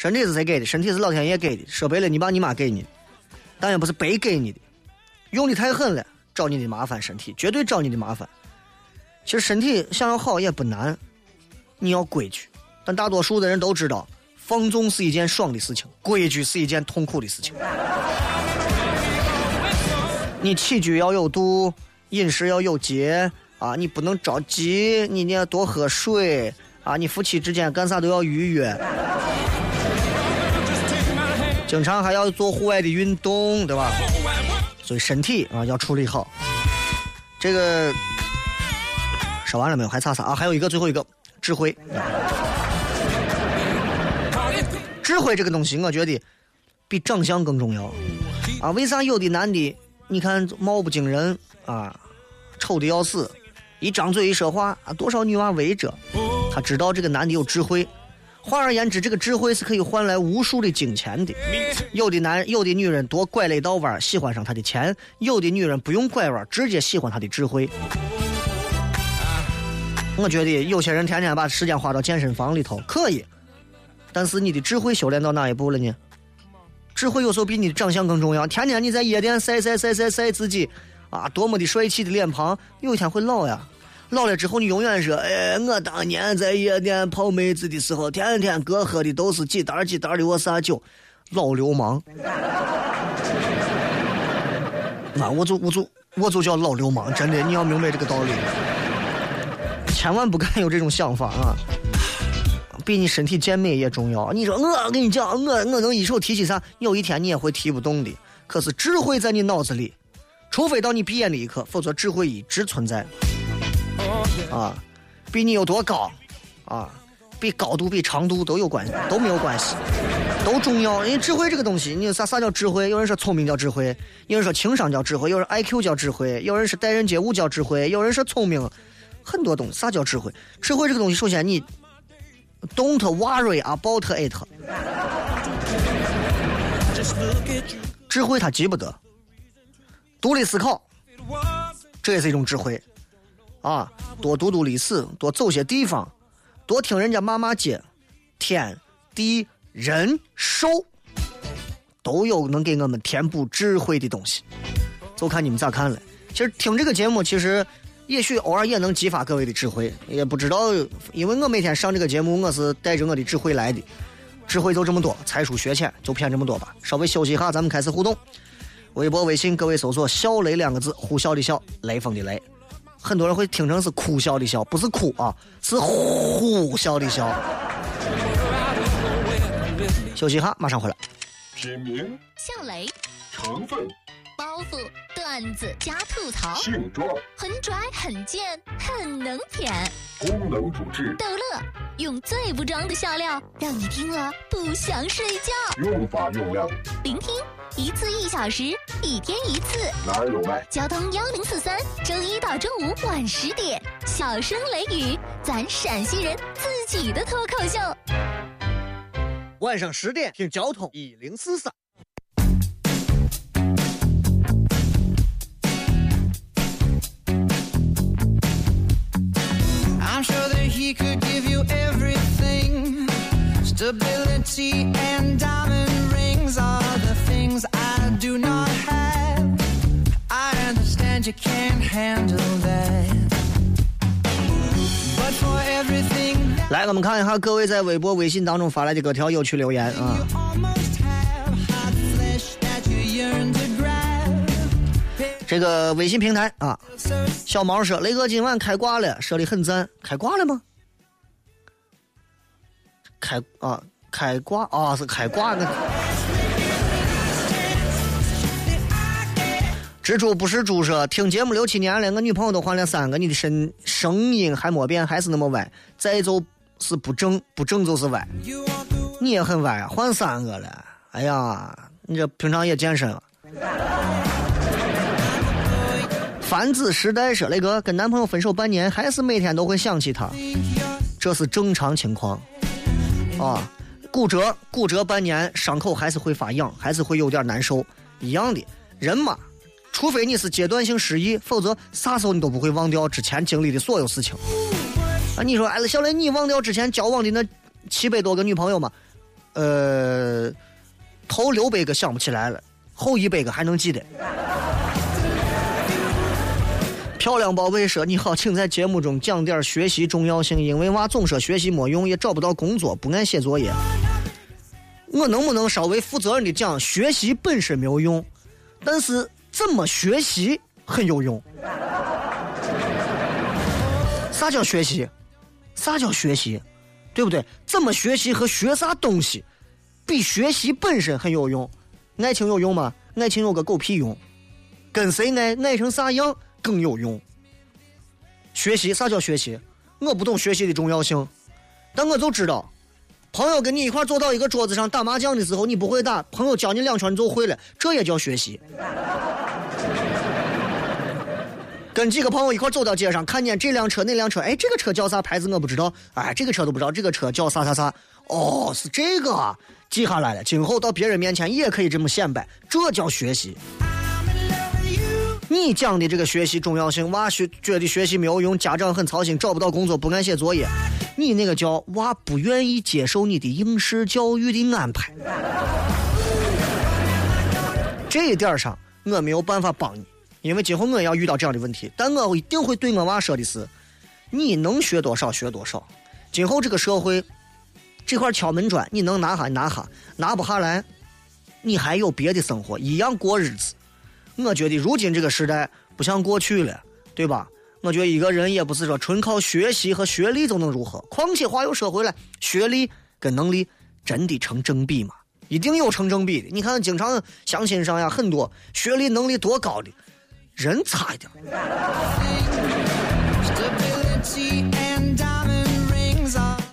身体是谁给的？身体是老天爷给的，说白了，你爸你妈给你，但也不是白给你的，用的太狠了，找你的麻烦，身体绝对找你的麻烦。其实身体想要好也不难，你要规矩，但大多数的人都知道。放纵是一件爽的事情，规矩是一件痛苦的事情。你起居要有度，饮食要有节啊！你不能着急，你你要多喝水啊！你夫妻之间干啥都要预约。经常还要做户外的运动，对吧？所以身体啊要处理好。这个说完了没有？还差啥啊？还有一个，最后一个智慧。智慧这个东西，我觉得比长相更重要啊！为啥有的男的，你看貌不惊人啊，丑的要死，一张嘴一说话啊，多少女娃围着，他知道这个男的有智慧。换而言之，这个智慧是可以换来无数的金钱的。有的男，有的女人多拐了一道弯喜欢上他的钱；有的女人不用拐弯，直接喜欢他的智慧。我觉得有些人天天把时间花到健身房里头，可以，但是你的智慧修炼到哪一步了呢？智慧有时候比你的长相更重要。天天你在夜店晒晒晒晒晒自己，啊，多么的帅气的脸庞，有一天会老呀。老了之后，你永远说：“哎，我当年在夜店泡妹子的时候，天天哥喝的都是几袋几袋的我啥酒，老流氓。”那我就我就我就叫老流氓，真的，你要明白这个道理，千万不敢有这种想法啊！比你身体健美也重要。你说我跟你讲，我我能一手提起啥？有一天你也会提不动的。可是智慧在你脑子里，除非到你闭眼的一刻，否则智慧一直存在。啊，比你有多高，啊，比高度比长度都有关系，都没有关系，都重要。因为智慧这个东西，你啥啥叫智慧？有人说聪明叫智慧，有人说情商叫智慧，有人 I Q 叫智慧，有人是待人接物叫智慧，有人说聪明，很多东西。啥叫智慧？智慧这个东西，首先你 don't worry about it。智慧他急不得，独立思考，这也是一种智慧。啊，多读读历史，多走些地方，多听人家骂骂街，天地人兽都有能给我们填补智慧的东西，就看你们咋看了。其实听这个节目，其实也许偶尔也能激发各位的智慧，也不知道，因为我每天上这个节目，我是带着我的智慧来的，智慧就这么多，才疏学浅就骗这么多吧。稍微休息一下，咱们开始互动。微博、微信，各位搜索“笑雷”两个字，呼啸的笑，雷锋的雷。很多人会听成是哭笑的笑，不是哭啊，是呼笑的笑。休息哈，马上回来。品名、笑雷、成分、包袱、段子加吐槽，性状、很拽很贱很能舔，功能主治、逗乐，用最不装的笑料，让你听了不想睡觉。用法用量，聆听一次一小时，一天一次。哪儿有卖？交通幺零四三，周一到周五晚十点，小声雷雨，咱陕西人自己的脱口秀。晚上十点听交通一零四三。I'm sure that he could give you everything. Stability and diamond 来，我们看一下各位在微博、微信当中发来的各条有趣留言啊.这个微信平台啊，小毛说雷哥今晚开挂了，说的很赞，开挂了吗？开啊，开挂啊，是开挂呢。蜘蛛不是猪说，听节目六七年了，我女朋友都换了三个，你的声声音还没变，还是那么歪，再就是不正，不正就是歪。你也很歪啊，换三个了。哎呀，你这平常也健身了。凡子时代说，雷哥跟男朋友分手半年，还是每天都会想起他，这是正常情况。啊，骨折骨折半年，伤口还是会发痒，还是会有点难受，一样的。人嘛，除非你是阶段性失忆，否则啥时候你都不会忘掉之前经历的所有事情。啊，你说，哎，小雷，你忘掉之前交往的那七百多个女朋友吗？呃，头六百个想不起来了，后一百个还能记得。漂亮宝贝说：“你好，请在节目中讲点学习重要性，因为娃总说学习没用，也找不到工作，不爱写作业。我能不能稍微负责任的讲，学习本身没有用，但是怎么学习很有用？啥叫学习？啥叫学习？对不对？怎么学习和学啥东西比学习本身很有用。爱情有用吗？爱情有个狗屁用。跟谁爱，爱成啥样更有用。学习啥叫学习？我不懂学习的重要性，但我就知道，朋友跟你一块坐到一个桌子上打麻将的时候，你不会打，朋友教你两圈你就会了，这也叫学习。跟几个朋友一块走到街上，看见这辆车那辆车，哎，这个车叫啥牌子我不知道，哎，这个车都不知道，这个车叫啥啥啥，哦，是这个啊，记下来了，今后到别人面前也可以这么显摆，这叫学习。你讲的这个学习重要性，娃学觉得学习没有用，家长很操心，找不到工作，不爱写作业，你那个叫娃不愿意接受你的应试教育的安排。这一点上我没有办法帮你，因为今后我也要遇到这样的问题，但我一定会对我娃说的是，你能学多少学多少，今后这个社会这块敲门砖，你能拿下拿下，拿不下来，你还有别的生活，一样过日子。我觉得如今这个时代不像过去了，对吧？我觉得一个人也不是说纯靠学习和学历就能如何。况且话又说回来，学历跟能力真的成正比吗？一定有成正比的。你看，经常相亲上呀，很多学历能力多高的人差一点。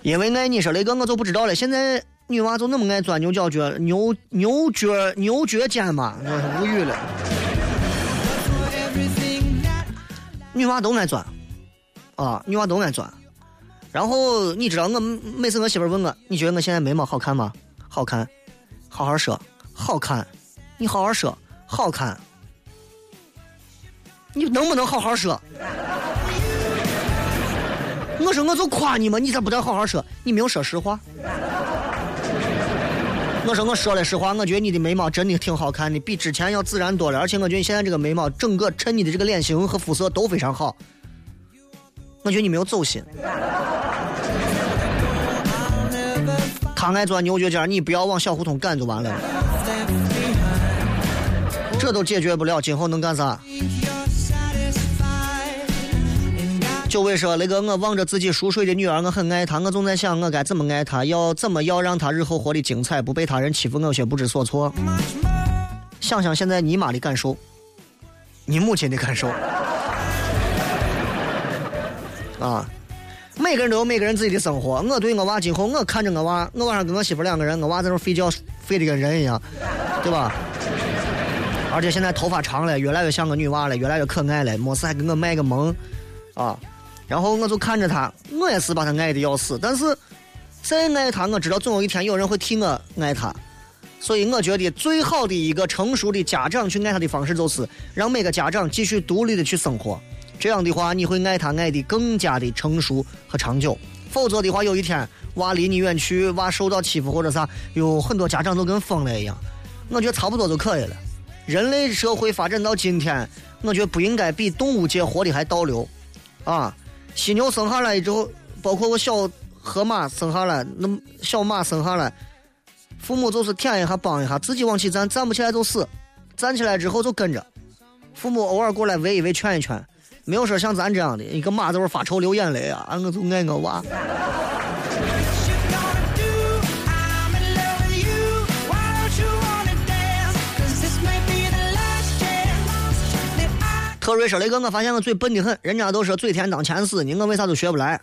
因为爱你说那个我就不知道了。现在女娃就那么爱钻牛角尖、牛牛角、牛角尖嘛，我是无语了。女娃都爱钻，啊，女娃都爱钻。然后你知道我每次我媳妇问我，你觉得我现在眉毛好看吗？好看，好好说，好看。你好好说，好看。你能不能好好说？我说我就夸你嘛，你咋不得好好说？你没有说实话。我说我说了实话，我觉得你的眉毛真的挺好看的，比之前要自然多了，而且我觉得你现在这个眉毛整个衬你的这个脸型和肤色都非常好。我觉得你没有走心。他爱钻牛角尖，你不要往小胡同赶就完了。这都解决不了，今后能干啥？九位说：“雷哥，我望着自己熟睡的女儿，我很爱她，我总在想，我该怎么爱她，要怎么要让她日后活得精彩，不被他人欺负，我有些不知所措。想想现在你妈的感受，你母亲的感受，啊，每个人都有每个人自己的生活。我对我娃今后，我看着我娃，我晚上跟我媳妇两个人，我娃在那睡觉，睡得跟人一样，对吧？而且现在头发长了，越来越像个女娃了，越来越可爱了，没事还给我卖个萌，啊，然后我就看着他，我也是把他爱的要死，但是再爱他，我知道总有一天有人会替我爱他，所以我觉得最好的一个成熟的家长去爱他的方式，就是让每个家长继续独立的去生活，这样的话你会爱他爱的更加的成熟和长久，否则的话有一天娃离你远去，娃受到欺负或者啥，有很多家长都跟疯了一样，我觉得差不多就可以了。人类社会发展到今天，我觉得不应该比动物界活得还倒流，啊，犀牛生下来之后，包括我小河马生下来，那小马生下来，父母就是舔一下帮一下，自己往起站，站不起来就死，站起来之后就跟着，父母偶尔过来围一围，劝一劝，没有说像咱这样的一个马在那发愁流眼泪啊，啊我就爱我娃。特瑞说：“雷哥，我发现我嘴笨得很，人家都说嘴甜当前死呢，我为啥都学不来？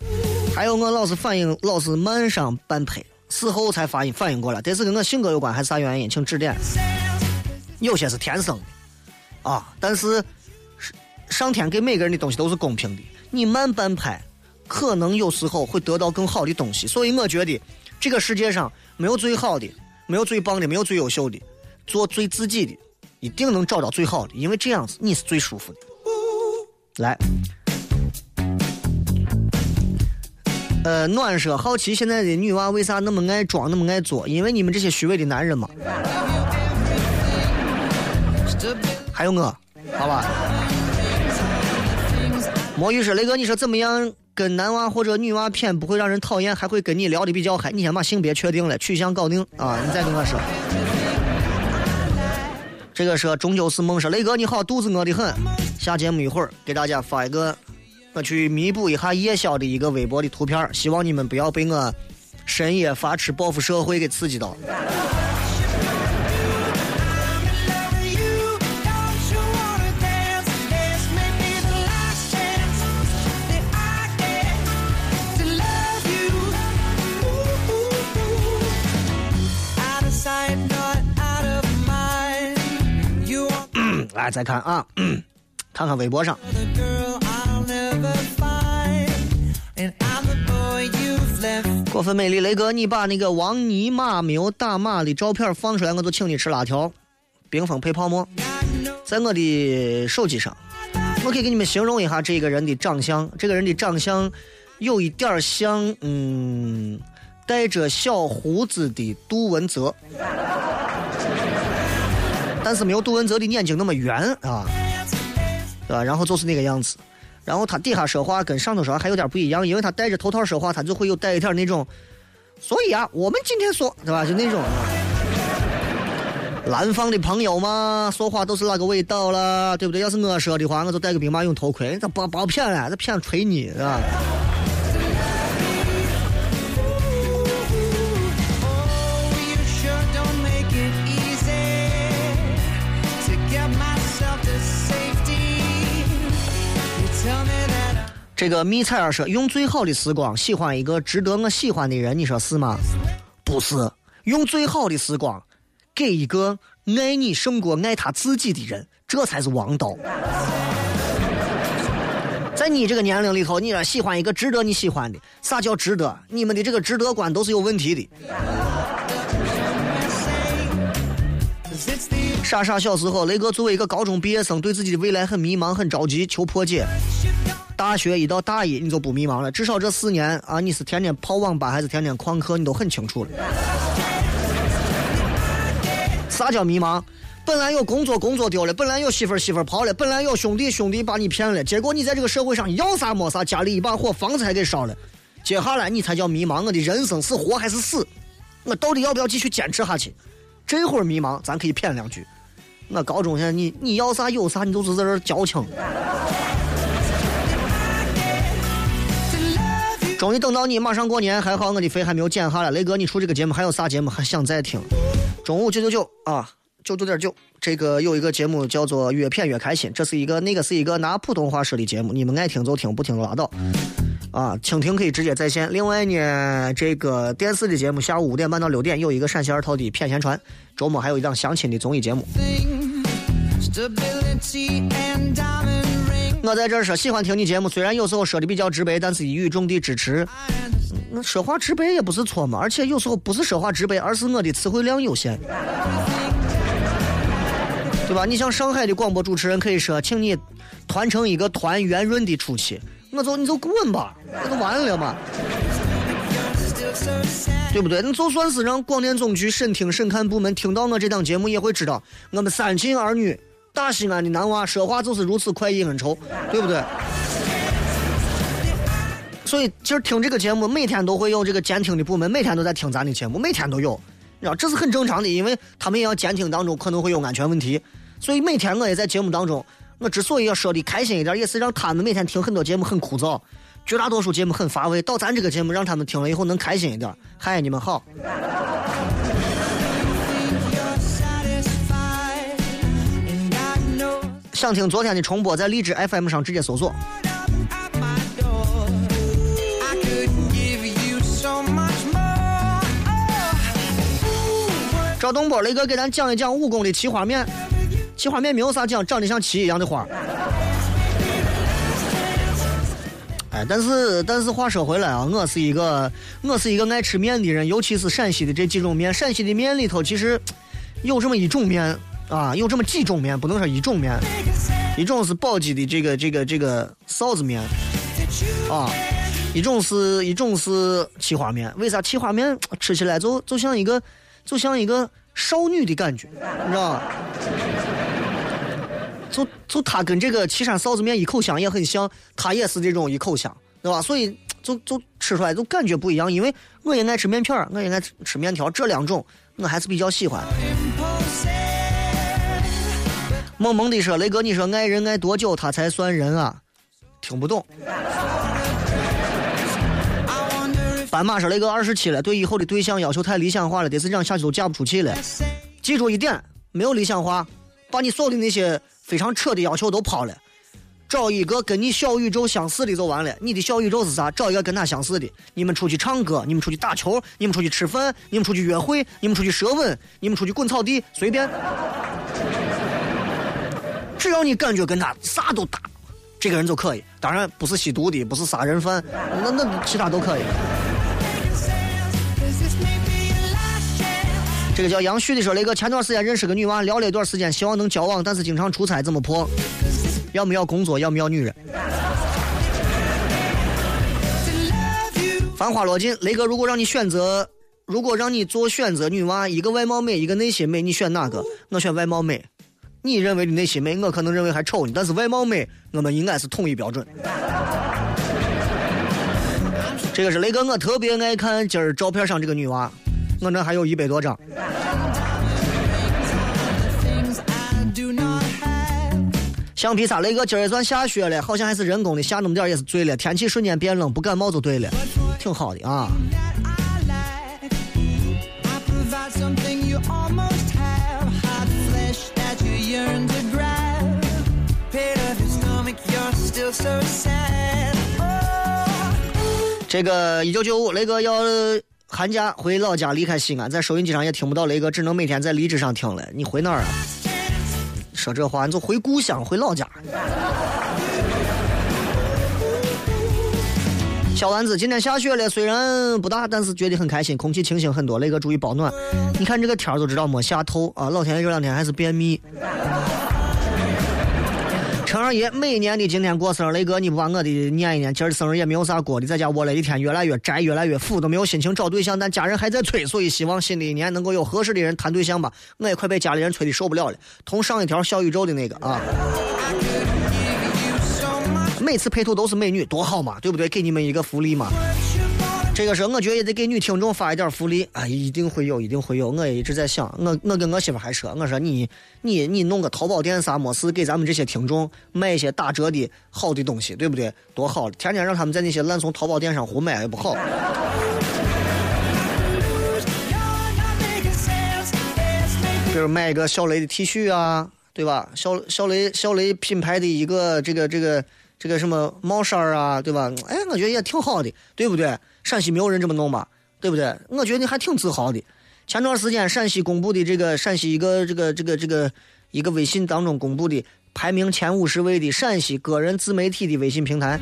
还有我老是反应老是慢上半拍，事后才反应反应过来，这是跟我性格有关还是啥原因？请指点。有些是天生的，啊，但是上天给每个人的东西都是公平的，你慢半拍，可能有时候会得到更好的东西。所以我觉得这个世界上没有最好的，没有最棒的，没有最优秀的，做最自己的，一定能找到最好的，因为这样子你是最舒服的。来，呃，暖说好奇现在的女娃为啥那么爱装，那么爱作？因为你们这些虚伪的男人嘛。还有我，好吧。魔芋说：“雷哥，你说怎么样？跟男娃或者女娃骗不会让人讨厌，还会跟你聊的比较嗨。你先把性别确定了，取向搞定啊，你再跟我说。”这个说终究是梦说雷哥你好，肚子饿得很。下节目一会儿给大家发一个，我去弥补一下夜宵的一个微博的图片，希望你们不要被我深夜发吃报复社会给刺激到。再看啊，看看微博上.过分美丽雷哥，你把那个王尼玛没有打码的照片放出来，我就请你吃辣条，冰峰配泡沫。在我的手机上，我可以给你们形容一下这个人的长相。这个人的长相有一点像，嗯，带着小胡子的杜文泽，但是没有杜文泽的眼睛那么圆啊，对吧？然后就是那个样子。然后他底下说话跟上头说话还有点不一样，因为他戴着头套说话，他就会有带一点那种。所以啊，我们今天说，对吧？就那种。南方的朋友嘛，说话都是那个味道了，对不对？要是我说的话，我就戴个兵马俑头盔，这不不骗了，这骗吹你，是吧？这个蜜彩儿说，用最好的时光喜欢一个值得我喜欢的人，你说是吗？不是，用最好的时光给一个爱你胜过爱他自己的人，这才是王道。在你这个年龄里头，你要喜欢一个值得你喜欢的，啥叫值得？你们的这个值得观都是有问题的。傻傻小时候，雷哥作为一个高中毕业生，对自己的未来很迷茫，很着急，求破解。大学一到大一，你就不迷茫了，至少这四年啊，你是天天泡网吧还是天天旷课，你都很清楚了。啥叫迷茫？本来有工作，工作丢了；本来有媳妇儿，媳妇儿跑了；本来有兄弟，兄弟把你骗了。结果你在这个社会上要啥没啥，家里一把火，房子还给烧了。接下来你才叫迷茫，我的人生是活还是死？我到底要不要继续坚持下去？这会儿迷茫，咱可以谝两句。我高中现在你你要啥有啥，你都是在这矫情。终于等到你，马上过年，还好我的肺还没有减下来。雷哥，你出这个节目还有啥节目还想再听？中午九九九啊，九九点九。这个有一个节目叫做《越骗越开心》，这是一个那个是一个拿普通话说的节目，你们爱听就听，不听就拉倒。啊，蜻蜓可以直接在线。另外呢，这个电视的节目下午五点半到六点有一个陕西二套的《骗闲传》，周末还有一档相亲的综艺节目。我在这儿说喜欢听你节目，虽然有时候说的比较直白，但是一语中的支持。那说话直白也不是错嘛，而且有时候不是说话直白，而是我的词汇量有限，对吧？你像上海的广播主持人可以说，请你团成一个团圆润的出去，我就你就滚吧，那就完了嘛，对不对？你就算是让广电总局审听审看部门听到我这档节目，也会知道我们三秦儿女大西安的男娃说话就是如此快意恩仇，对不对？所以，其实听这个节目，每天都会有这个监听的部门，每天都在听咱的节目，每天都有，你知道这是很正常的，因为他们也要监听当中可能会有安全问题，所以每天我也在节目当中，我之所以要说的开心一点，也是让他们每天听很多节目很枯燥，绝大多数节目很乏味，到咱这个节目让他们听了以后能开心一点。嗨，你们好，想听昨天的重播，在荔枝 FM 上直接搜索。Oh, 赵东波，雷哥给咱讲一讲武功的奇花面。奇花面没有啥讲，长得像旗一样的花。哎，但是但是话说回来啊，我是一个我是一个爱吃面的人，尤其是陕西的这几种面。陕西的面里头其实有这么一种面啊，有这么几种面，不能说一种面。一种是宝鸡的这个这个这个臊子面啊，一种是一种是奇花面。为啥奇花面 吃起来就就像一个就像一个少女的感觉，你知道吗？就就它跟这个岐山臊子面一口香也很像，它也是这种一口香，对吧？所以就就吃出来就感觉不一样。因为我也爱吃面片，我也爱吃吃面条，这两种我还是比较喜欢。萌萌的说：“雷哥，你说爱人爱多久他才算人啊？”听不懂。斑马说雷哥二十七了，对以后的对象要求太理想化了，得是这样下去都嫁不出去了。记住一点，没有理想化，把你所有的那些非常扯的要求都抛了，找一个跟你小宇宙相似的就完了。你的小宇宙是啥？找一个跟他相似的。你们出去唱歌，你们出去打球，你们出去吃饭，你们出去约会，你们出去舌吻，你们出去滚草地，随便。只要你感觉跟他啥都搭，这个人就可以。当然不是吸毒的，不是杀人犯，那那其他都可以。这个叫杨旭的说，雷哥前段时间认识个女娃，聊了一段时间，希望能交往，但是经常出差，怎么破？要么要工作，要么要女人。繁花落尽，雷哥，如果让你选择，如果让你做选择，女娃一个外貌美，一个内心美，你选哪个？我选外貌美。你认为的内心美，我可能认为还丑呢，但是外貌美，我们应该是统一标准。这个是雷哥，我特别爱看今儿照片上这个女娃，我那还有一百多张。橡皮擦，雷哥今儿也算下雪了，好像还是人工的，下那么点也是醉了。天气瞬间变冷，不感冒就对了，挺好的啊。That you yearn to grab. Pit of your stomach, you're still so sad. Oh. 这个一九九五，雷哥要寒假回老家，离开西安，在收音机上也听不到雷哥，只能每天在荔枝上听了。你回哪儿啊？说这话，你就回故乡，回老家。小丸子，今天下雪了，虽然不大，但是觉得很开心，空气清新很多。雷哥注意保暖。你看这个天儿就知道没下透啊！老天爷这两天还是便秘。陈二爷，每年的今天过生日，雷哥你不把我的念一念？今儿生日也没有啥过的，在家窝了一天，越来越宅，越来越腐，都没有心情找对象，但家人还在催，所以希望新的一年能够有合适的人谈对象吧。我也快被家里人催的受不了了。同上一条小宇宙的那个啊，每次配图都是美女，多好嘛，对不对？给你们一个福利嘛。这个时候，我觉得也得给女听众发一点福利啊，一定会有，一定会有。我也一直在想，我我跟我媳妇还说，我说你你你弄个淘宝店啥没事，给咱们这些听众卖一些打折的好的东西，对不对？多好！天天让他们在那些烂怂淘宝店上胡买也不好。比如买一个小雷的 T 恤啊，对吧？小小雷小雷品牌的一个这个这个这个什么帽衫儿啊，对吧？哎，我觉得也挺好的，对不对？陕西没有人这么弄吧，对不对？我觉得你还挺自豪的。前段时间陕西公布的这个陕西一个这个这个这个一个微信当中公布的排名前五十位的陕西个人自媒体的微信平台，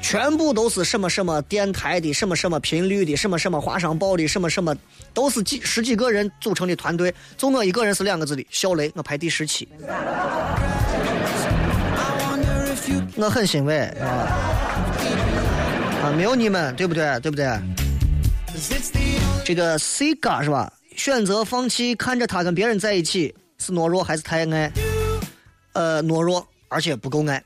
全部都是什么什么电台的，什么什么频率的，什么什么华商报的，什么什么，都是几十几个人组成的团队，就我一个人是两个字的小雷，我排第十七，我很欣慰啊啊，没有你们，对不对？对不对？这个 C 嘎是吧？选择放弃看着他跟别人在一起，是懦弱还是太爱？呃，懦弱，而且不够爱。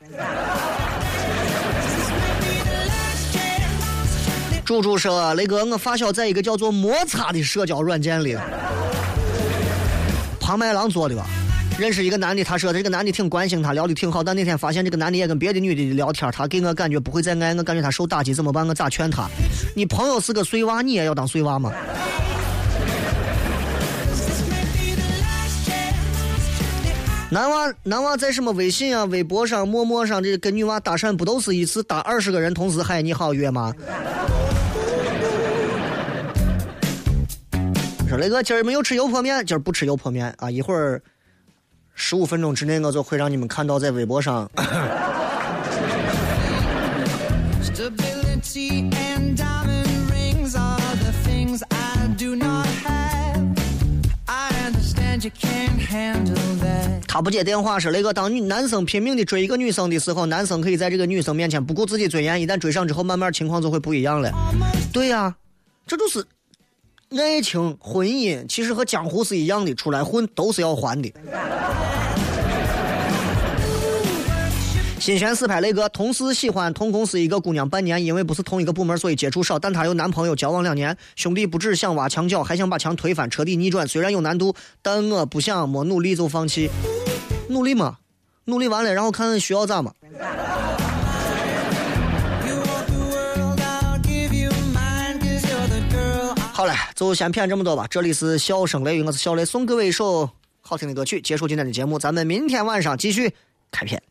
猪猪说：“雷哥，我发小在一个叫做摩擦的社交软件里，庞麦郎做的吧？认识一个男的，他说这个男的挺关心他，聊的挺好，但那天发现这个男的也跟别的女的聊天，他给我感觉不会再爱，我感觉他受打击，怎么办？我咋劝他？你朋友是个碎娃，你也要当碎娃吗？男娃男娃在什么微信啊、微博上、陌陌上，这跟女娃搭讪，不都是一次搭二十个人同时嗨你好约吗？说雷哥今儿没有吃油泼面，今儿不吃油泼面啊！一会儿十五分钟之内，我就会让你们看到在微博上.他不接电话是那个，当女男生拼命的追一个女生的时候，男生可以在这个女生面前不顾自己尊严，一旦追上之后，慢慢情况就会不一样了。对呀、这就是爱情、婚姻，其实和江湖是一样的，出来混都是要还的。新鲜四拍雷哥，同事喜欢同公司一个姑娘半年，因为不是同一个部门，所以接触少。但她有男朋友，交往两年。兄弟不止想挖墙脚，还想把墙推翻，彻底逆转。虽然有难度，但我不想没努力就放弃。努力嘛，努力完了，然后看需要咋嘛。好了，就先骗这么多吧。这里是笑声雷雨，我是小雷，送各位一首好听的歌曲，结束今天的节目。咱们明天晚上继续开片。